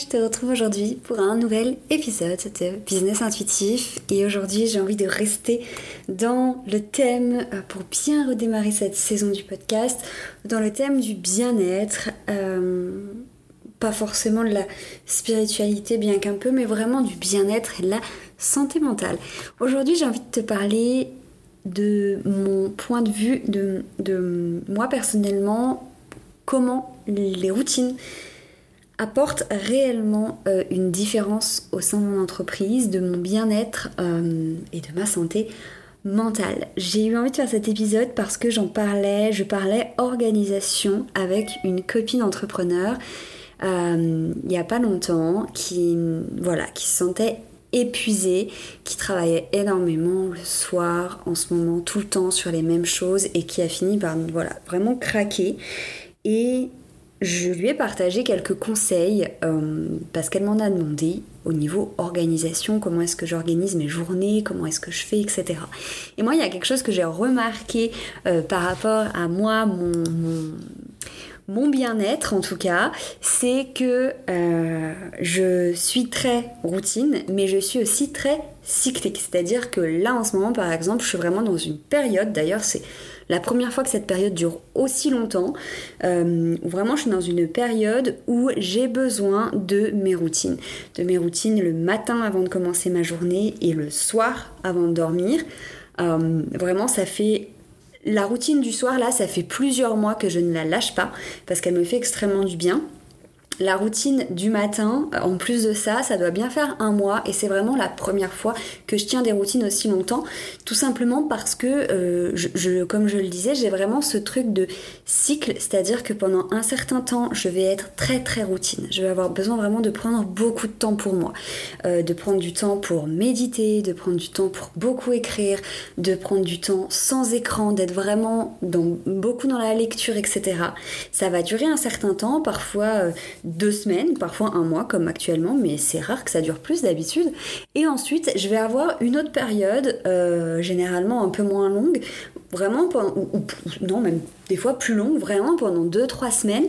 Je te retrouve aujourd'hui pour un nouvel épisode de Business Intuitif et aujourd'hui j'ai envie de rester dans le thème euh, pour bien redémarrer cette saison du podcast, dans le thème du bien-être, euh, pas forcément de la spiritualité bien qu'un peu, mais vraiment du bien-être et de la santé mentale. Aujourd'hui j'ai envie de te parler de mon point de vue, de moi personnellement, comment les routines apporte réellement euh, une différence au sein de mon entreprise, de mon bien-être euh, et de ma santé mentale. J'ai eu envie de faire cet épisode parce que j'en parlais, je parlais organisation avec une copine entrepreneur euh, il n'y a pas longtemps qui, voilà, qui se sentait épuisée, qui travaillait énormément le soir, en ce moment, tout le temps sur les mêmes choses et qui a fini par voilà, vraiment craquer. Et je lui ai partagé quelques conseils euh, parce qu'elle m'en a demandé au niveau organisation, comment est-ce que j'organise mes journées, comment est-ce que je fais, etc. Et moi, il y a quelque chose que j'ai remarqué euh, par rapport à moi, mon, mon, bien-être en tout cas, c'est que euh, je suis très routine, mais je suis aussi très cyclique. C'est-à-dire que là, en ce moment, par exemple, je suis vraiment dans une période, d'ailleurs, c'est la première fois que cette période dure aussi longtemps, euh, vraiment je suis dans une période où j'ai besoin de mes routines. De mes routines le matin avant de commencer ma journée et le soir avant de dormir. Euh, vraiment ça fait la routine du soir là, ça fait plusieurs mois que je ne la lâche pas parce qu'elle me fait extrêmement du bien la routine du matin, en plus de ça, ça doit bien faire un mois et c'est vraiment la première fois que je tiens des routines aussi longtemps, tout simplement parce que, euh, comme je le disais, j'ai vraiment ce truc de cycle, c'est-à-dire que pendant un certain temps, je vais être très très routine. Je vais avoir besoin vraiment de prendre beaucoup de temps pour moi, euh, de prendre du temps pour méditer, de prendre du temps pour beaucoup écrire, de prendre du temps sans écran, d'être vraiment dans, beaucoup dans la lecture, etc. Ça va durer un certain temps, parfois euh, deux semaines, parfois un mois comme actuellement, mais c'est rare que ça dure plus d'habitude. Et ensuite, je vais avoir une autre période, euh, généralement un peu moins longue, vraiment ou, non même des fois plus longue, vraiment pendant deux trois semaines.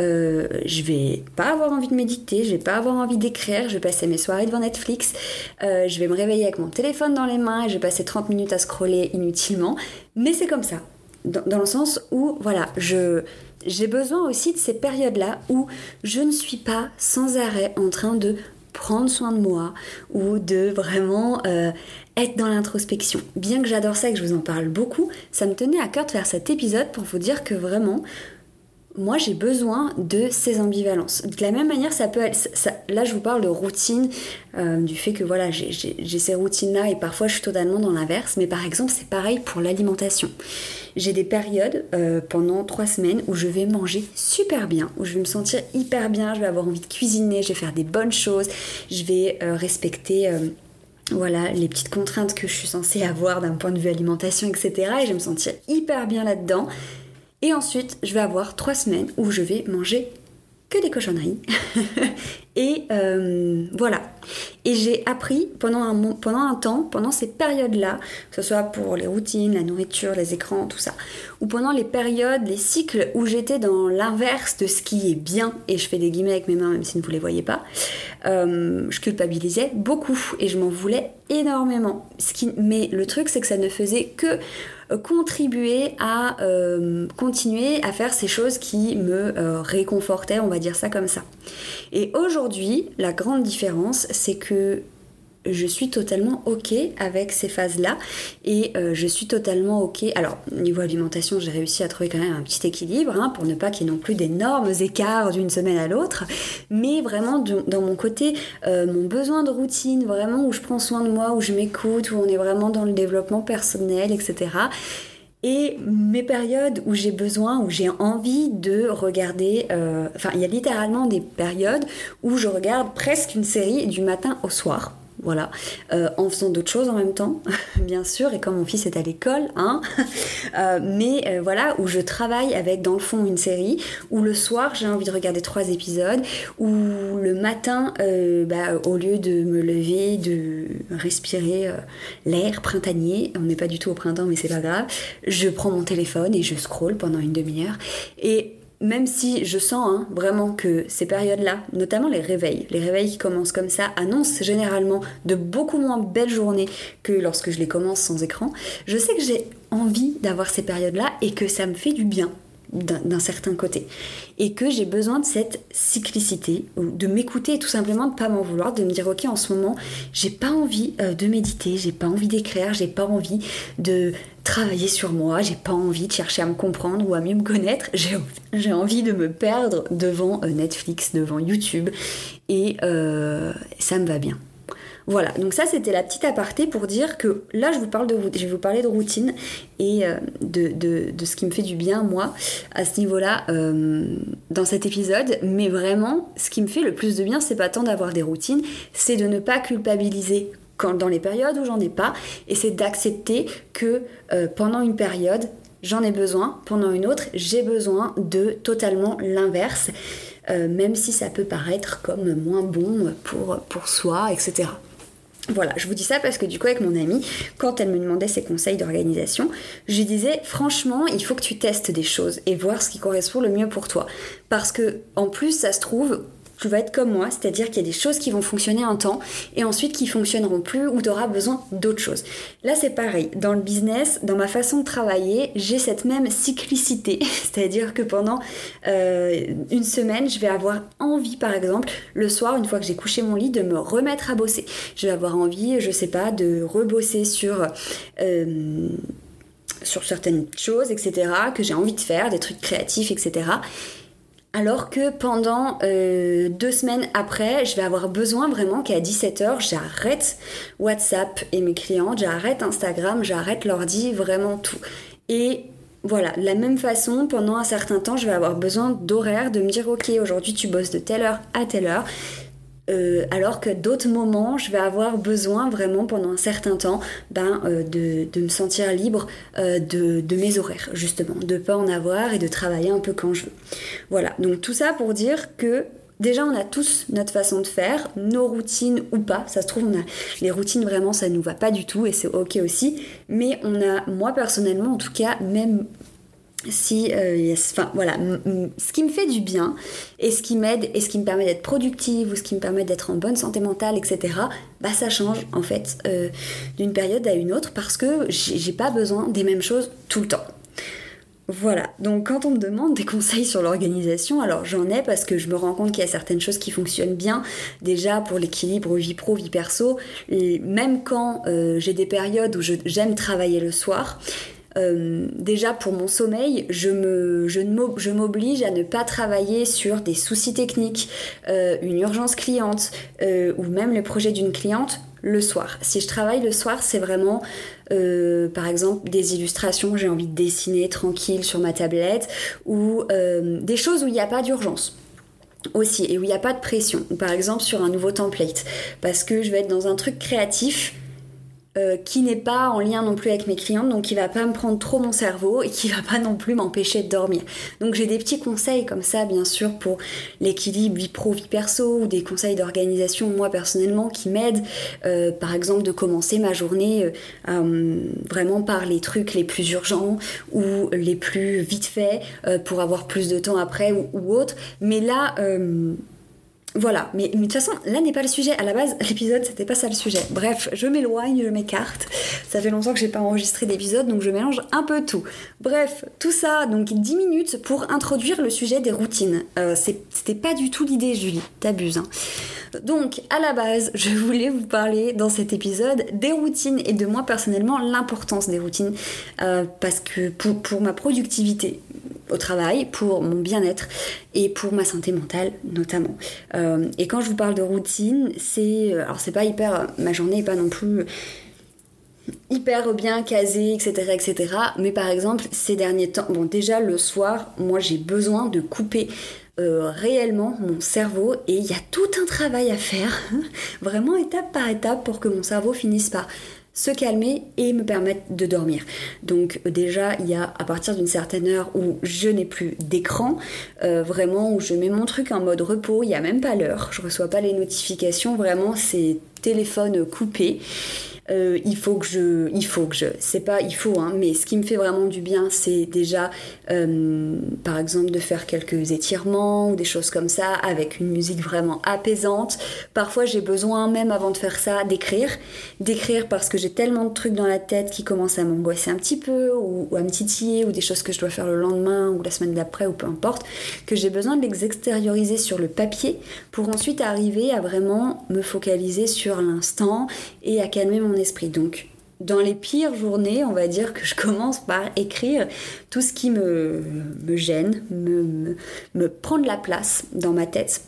Euh, je vais pas avoir envie de méditer, je vais pas avoir envie d'écrire, je vais passer mes soirées devant Netflix, euh, je vais me réveiller avec mon téléphone dans les mains et je vais passer 30 minutes à scroller inutilement. Mais c'est comme ça, dans, le sens où voilà, je j'ai besoin aussi de ces périodes-là où je ne suis pas sans arrêt en train de prendre soin de moi ou de vraiment euh, être dans l'introspection. Bien que j'adore ça et que je vous en parle beaucoup, ça me tenait à cœur de faire cet épisode pour vous dire que vraiment, moi j'ai besoin de ces ambivalences. De la même manière, ça peut être, là je vous parle de routine, euh, du fait que voilà, j'ai ces routines-là et parfois je suis totalement dans l'inverse, mais par exemple c'est pareil pour l'alimentation. J'ai des périodes euh, pendant trois semaines où je vais manger super bien, où je vais me sentir hyper bien, je vais avoir envie de cuisiner, je vais faire des bonnes choses, je vais euh, respecter voilà les petites contraintes que je suis censée avoir d'un point de vue alimentation, etc. Et je vais me sentir hyper bien là-dedans. Et ensuite, je vais avoir trois semaines où je vais manger que des cochonneries. et euh, voilà. Et j'ai appris pendant un, pendant un temps, pendant ces périodes-là, que ce soit pour les routines, la nourriture, les écrans, tout ça, ou pendant les périodes, les cycles où j'étais dans l'inverse de ce qui est bien, et je fais des guillemets avec mes mains même si vous ne les voyez pas, euh, je culpabilisais beaucoup et je m'en voulais énormément. Ce qui, mais le truc, c'est que ça ne faisait que euh, contribuer à continuer à faire ces choses qui me réconfortaient, on va dire ça comme ça. Et aujourd'hui, la grande différence, c'est que je suis totalement ok avec ces phases-là et euh, je suis totalement ok. Alors, niveau alimentation, j'ai réussi à trouver quand même un petit équilibre hein, pour ne pas qu'il y ait non plus d'énormes écarts d'une semaine à l'autre, mais vraiment dans mon côté, euh, mon besoin de routine, vraiment où je prends soin de moi, où je m'écoute, où on est vraiment dans le développement personnel, etc et mes périodes où j'ai besoin, où j'ai envie de regarder, euh, enfin il y a littéralement des périodes où je regarde presque une série du matin au soir voilà, euh, en faisant d'autres choses en même temps, bien sûr, et comme mon fils est à l'école, hein, euh, mais euh, voilà, où je travaille avec dans le fond une série, où le soir j'ai envie de regarder trois épisodes, où le matin, bah, au lieu de me lever, de respirer l'air printanier, on n'est pas du tout au printemps, mais c'est pas grave, je prends mon téléphone et je scroll pendant une demi-heure, et même si je sens hein, vraiment que ces périodes-là, notamment les réveils, les réveils qui commencent comme ça, annoncent généralement de beaucoup moins belles journées que lorsque je les commence sans écran, je sais que j'ai envie d'avoir ces périodes-là et que ça me fait du bien d'un certain côté. Et que j'ai besoin de cette cyclicité, de m'écouter et tout simplement de pas m'en vouloir, de me dire ok en ce moment j'ai pas envie euh, de méditer, j'ai pas envie d'écrire, j'ai pas envie de travailler sur moi, j'ai pas envie de chercher à me comprendre ou à mieux me connaître, j'ai envie de me perdre devant euh, Netflix, devant YouTube et euh, ça me va bien. Voilà, donc ça c'était la petite aparté pour dire que là je vous parle de je vais vous parler de routine et euh, de, ce qui me fait du bien moi à ce niveau-là euh, dans cet épisode. Mais vraiment, ce qui me fait le plus de bien, c'est pas tant d'avoir des routines, c'est de ne pas culpabiliser quand, dans les périodes où j'en ai pas, et c'est d'accepter que euh, pendant une période j'en ai besoin, pendant une autre j'ai besoin de totalement l'inverse. même si ça peut paraître comme moins bon pour, pour soi, etc. Voilà, je vous dis ça parce que du coup avec mon amie, quand elle me demandait ses conseils d'organisation, je disais franchement, il faut que tu testes des choses et voir ce qui correspond le mieux pour toi. Parce que en plus, ça se trouve, tu vas être comme moi, c'est-à-dire qu'il y a des choses qui vont fonctionner un temps et ensuite qui fonctionneront plus ou tu auras besoin d'autres choses. Là, c'est pareil. Dans le business, dans ma façon de travailler, j'ai cette même cyclicité, c'est-à-dire que pendant euh, une semaine, je vais avoir envie, par exemple, le soir, une fois que j'ai couché mon lit, de me remettre à bosser. Je vais avoir envie, je sais pas, de rebosser sur. Euh, sur certaines choses, etc., que j'ai envie de faire, des trucs créatifs, etc. Alors que pendant euh, deux semaines après, je vais avoir besoin vraiment qu'à 17h, j'arrête WhatsApp et mes clients, j'arrête Instagram, j'arrête l'ordi, vraiment tout. Et voilà, de la même façon, pendant un certain temps, je vais avoir besoin d'horaire, de me dire ok, aujourd'hui tu bosses de telle heure à telle heure. Euh, alors que d'autres moments, je vais avoir besoin vraiment pendant un certain temps ben, euh, de, me sentir libre euh, de, mes horaires, justement, de pas en avoir et de travailler un peu quand je veux. Voilà, donc tout ça pour dire que Déjà, on a tous notre façon de faire, nos routines ou pas. Ça se trouve, on a les routines vraiment, ça nous va pas du tout et c'est ok aussi. Mais on a, moi personnellement, en tout cas, même si euh, enfin voilà ce qui me fait du bien et ce qui m'aide et ce qui me permet d'être productive ou ce qui me permet d'être en bonne santé mentale etc bah ça change en fait euh, d'une période à une autre parce que j'ai pas besoin des mêmes choses tout le temps. Voilà, donc quand on me demande des conseils sur l'organisation, alors j'en ai parce que je me rends compte qu'il y a certaines choses qui fonctionnent bien, déjà pour l'équilibre vie pro, vie perso, et même quand euh, j'ai des périodes où j'aime travailler le soir, euh, déjà pour mon sommeil, je m'oblige à ne pas travailler sur des soucis techniques, euh, une urgence cliente euh, ou même le projet d'une cliente le soir. Si je travaille le soir, c'est vraiment, par exemple, des illustrations, j'ai envie de dessiner tranquille sur ma tablette, ou des choses où il n'y a pas d'urgence aussi, et où il n'y a pas de pression, par exemple sur un nouveau template, parce que je vais être dans un truc créatif euh, qui n'est pas en lien non plus avec mes clientes, donc qui va pas me prendre trop mon cerveau et qui va pas non plus m'empêcher de dormir. Donc j'ai des petits conseils comme ça, bien sûr, pour l'équilibre vie pro, vie perso, ou des conseils d'organisation, moi personnellement, qui m'aident, euh, par exemple, de commencer ma journée euh, vraiment par les trucs les plus urgents ou les plus vite faits pour avoir plus de temps après ou autre. Mais là, voilà, mais, de toute façon, là n'est pas le sujet. À la base, l'épisode, c'était pas ça le sujet. Bref, je m'éloigne, je m'écarte. Ça fait longtemps que j'ai pas enregistré d'épisode, donc je mélange un peu tout. Bref, tout ça, donc 10 minutes pour introduire le sujet des routines. Euh, c'était pas du tout l'idée, Julie, t'abuses. Hein. Donc, à la base, je voulais vous parler dans cet épisode des routines et de moi personnellement l'importance des routines euh, parce que pour ma productivité, au travail, pour mon bien-être et pour ma santé mentale notamment. Euh, et quand je vous parle de routine, c'est euh, alors c'est pas hyper ma journée est pas non plus hyper bien casée, etc., etc. Mais par exemple, ces derniers temps, bon déjà le soir, moi j'ai besoin de couper euh, réellement mon cerveau et il y a tout un travail à faire, vraiment étape par étape pour que mon cerveau finisse par se calmer et me permettre de dormir. Donc déjà, il y a à partir d'une certaine heure où je n'ai plus d'écran, euh, vraiment où je mets mon truc en mode repos, il n'y a même pas l'heure, je reçois pas les notifications, vraiment c'est téléphone coupé. Euh, il faut que je, il faut que je, c'est pas il faut, hein, mais ce qui me fait vraiment du bien, c'est déjà, euh, par exemple, de faire quelques étirements ou des choses comme ça avec une musique vraiment apaisante. Parfois, j'ai besoin même avant de faire ça d'écrire, d'écrire parce que j'ai tellement de trucs dans la tête qui commencent à m'angoisser un petit peu ou, à me titiller ou des choses que je dois faire le lendemain ou la semaine d'après ou peu importe, que j'ai besoin de les extérioriser sur le papier pour ensuite arriver à vraiment me focaliser sur l'instant et à calmer mon esprit. Donc, dans les pires journées, on va dire que je commence par écrire tout ce qui me, gêne, me, prend de la place dans ma tête.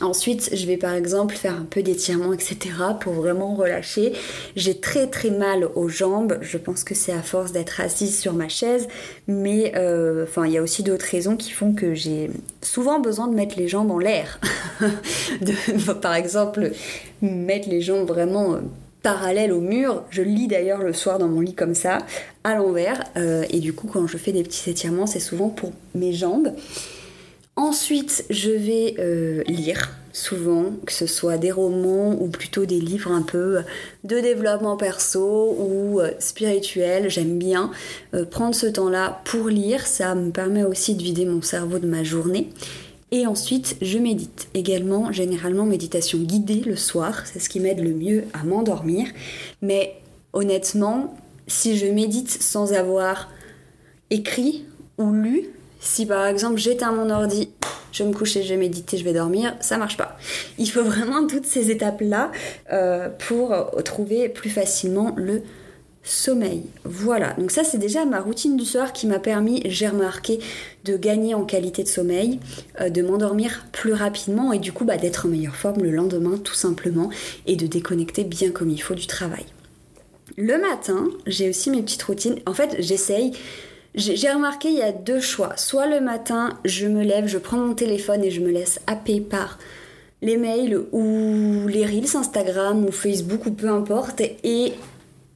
Ensuite, je vais par exemple faire un peu d'étirement, etc. pour vraiment relâcher. J'ai très très mal aux jambes. Je pense que c'est à force d'être assise sur ma chaise. Mais euh, il y a aussi d'autres raisons qui font que j'ai souvent besoin de mettre les jambes en l'air. par exemple, mettre les jambes vraiment euh, parallèle au mur. Je lis d'ailleurs le soir dans mon lit comme ça, à l'envers. Euh, et du coup, quand je fais des petits étirements, c'est souvent pour mes jambes. Ensuite, je vais euh, lire souvent, que ce soit des romans ou plutôt des livres un peu de développement perso ou euh, spirituel. J'aime bien prendre ce temps-là pour lire. Ça me permet aussi de vider mon cerveau de ma journée. Et ensuite, je médite. Également, généralement, méditation guidée le soir. C'est ce qui m'aide le mieux à m'endormir. Mais honnêtement, si je médite sans avoir écrit ou lu, si par exemple j'éteins mon ordi, je me coucher, je vais méditer, je vais dormir, ça marche pas. Il faut vraiment toutes ces étapes-là euh, pour trouver plus facilement le sommeil. Voilà, donc ça c'est déjà ma routine du soir qui m'a permis, j'ai remarqué, de gagner en qualité de sommeil, euh, de m'endormir plus rapidement et du coup bah, d'être en meilleure forme le lendemain tout simplement et de déconnecter bien comme il faut du travail. Le matin, j'ai aussi mes petites routines. En fait, j'essaye. J'ai remarqué il y a deux choix. Soit le matin, je me lève, je prends mon téléphone et je me laisse happer par les mails ou les reels Instagram ou Facebook ou peu importe et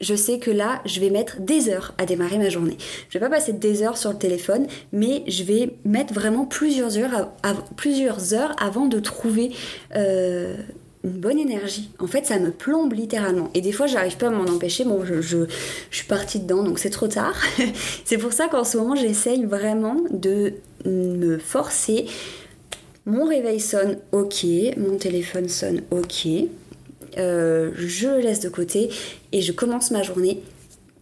je sais que là, je vais mettre des heures à démarrer ma journée. Je vais pas passer des heures sur le téléphone, mais je vais mettre vraiment plusieurs heures, plusieurs heures avant de trouver euh, une bonne énergie. En fait, ça me plombe littéralement. Et des fois, j'arrive pas à m'en empêcher. Bon, je, je, suis partie dedans, donc c'est trop tard. c'est pour ça qu'en ce moment, j'essaye vraiment de me forcer. Mon réveil sonne, ok. Mon téléphone sonne, ok. Euh, je le laisse de côté et je commence ma journée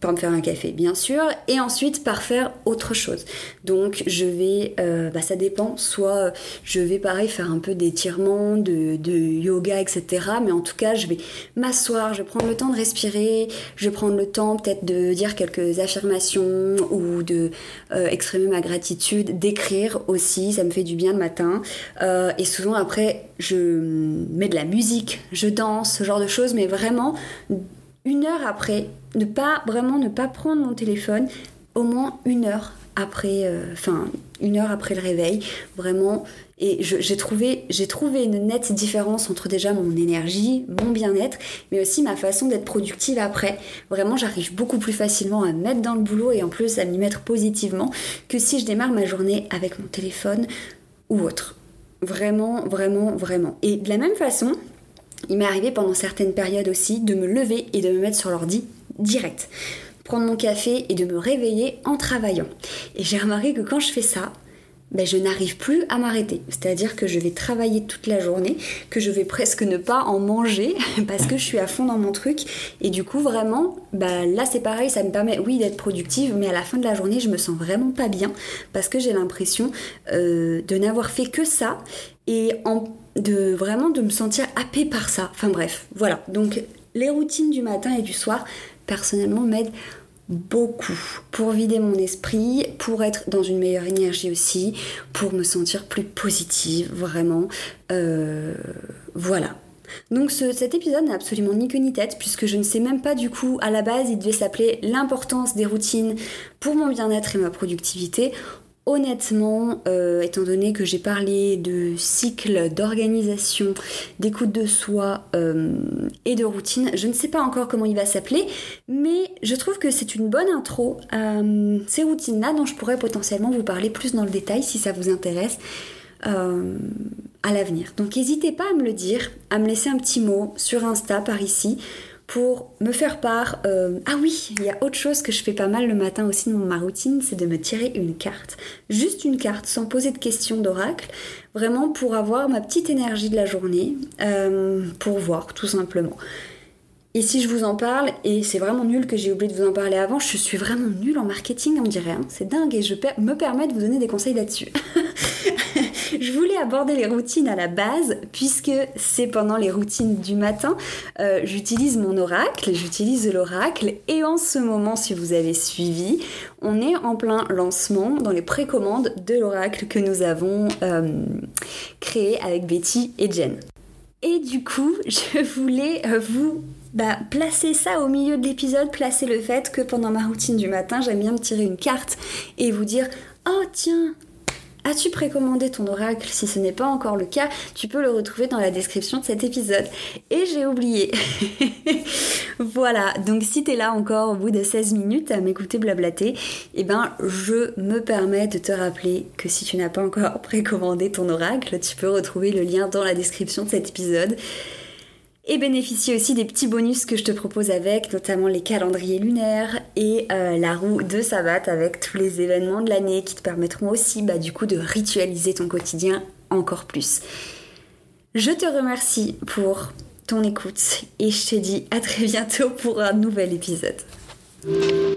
par me faire un café, bien sûr, et ensuite par faire autre chose. Donc je vais, euh, bah, ça dépend, soit je vais pareil faire un peu d'étirement, de, yoga, etc. Mais en tout cas, je vais m'asseoir, je vais prendre le temps de respirer, je vais prendre le temps peut-être de dire quelques affirmations ou de euh, exprimer ma gratitude, d'écrire aussi, ça me fait du bien le matin. Euh, et souvent après, je mets de la musique, je danse, ce genre de choses, mais vraiment une heure après, ne pas vraiment ne pas prendre mon téléphone, au moins une heure après, euh, enfin une heure après le réveil, vraiment. Et j'ai trouvé, j'ai trouvé une nette différence entre déjà mon énergie, mon bien-être, mais aussi ma façon d'être productive après. Vraiment, j'arrive beaucoup plus facilement à me mettre dans le boulot et en plus à m'y mettre positivement que si je démarre ma journée avec mon téléphone ou autre. Vraiment, vraiment, vraiment. Et de la même façon, il m'est arrivé pendant certaines périodes aussi de me lever et de me mettre sur l'ordi direct. Prendre mon café et de me réveiller en travaillant. Et j'ai remarqué que quand je fais ça, ben, je n'arrive plus à m'arrêter. C'est-à-dire que je vais travailler toute la journée, que je vais presque ne pas en manger parce que je suis à fond dans mon truc. Et du coup, vraiment, ben, là c'est pareil, ça me permet, oui, d'être productive, mais à la fin de la journée, je me sens vraiment pas bien parce que j'ai l'impression euh, de n'avoir fait que ça et de vraiment de me sentir happée par ça. Enfin bref, voilà. Donc les routines du matin et du soir, personnellement, m'aident beaucoup pour vider mon esprit, pour être dans une meilleure énergie aussi, pour me sentir plus positive, vraiment. Euh, voilà. Donc cet épisode n'a absolument ni queue ni tête puisque je ne sais même pas du coup à la base il devait s'appeler l'importance des routines pour mon bien-être et ma productivité. Honnêtement, euh, étant donné que j'ai parlé de cycle, d'organisation, d'écoute de soi euh, et de routine, je ne sais pas encore comment il va s'appeler, mais je trouve que c'est une bonne intro à euh, ces routines-là dont je pourrais potentiellement vous parler plus dans le détail si ça vous intéresse à l'avenir. Donc n'hésitez pas à me le dire, à me laisser un petit mot sur Insta par ici pour me faire part. Euh, ah oui, il y a autre chose que je fais pas mal le matin aussi dans ma routine, c'est de me tirer une carte. Juste une carte, sans poser de questions d'oracle. Vraiment pour avoir ma petite énergie de la journée, euh, pour voir tout simplement. Et si je vous en parle, et c'est vraiment nul que j'ai oublié de vous en parler avant, je suis vraiment nulle en marketing, on dirait. Hein. C'est dingue et je me permets de vous donner des conseils là-dessus. je voulais aborder les routines à la base, puisque c'est pendant les routines du matin. Euh, j'utilise mon oracle, j'utilise l'oracle, et en ce moment, si vous avez suivi, on est en plein lancement dans les précommandes de l'oracle que nous avons euh, créé avec Betty et Jen. Et du coup, je voulais euh, vous bah, placer ça au milieu de l'épisode, placer le fait que pendant ma routine du matin, j'aime bien me tirer une carte et vous dire Oh tiens, As-tu précommandé ton oracle? Si ce n'est pas encore le cas, tu peux le retrouver dans la description de cet épisode. Et j'ai oublié. voilà, donc si t'es là encore au bout de 16 minutes à m'écouter blablater, eh ben je me permets de te rappeler que si tu n'as pas encore précommandé ton oracle, tu peux retrouver le lien dans la description de cet épisode et bénéficier aussi des petits bonus que je te propose avec, notamment les calendriers lunaires et euh, la roue de Sabbat avec tous les événements de l'année qui te permettront aussi bah, du coup de ritualiser ton quotidien encore plus. Je te remercie pour ton écoute et je te dis à très bientôt pour un nouvel épisode.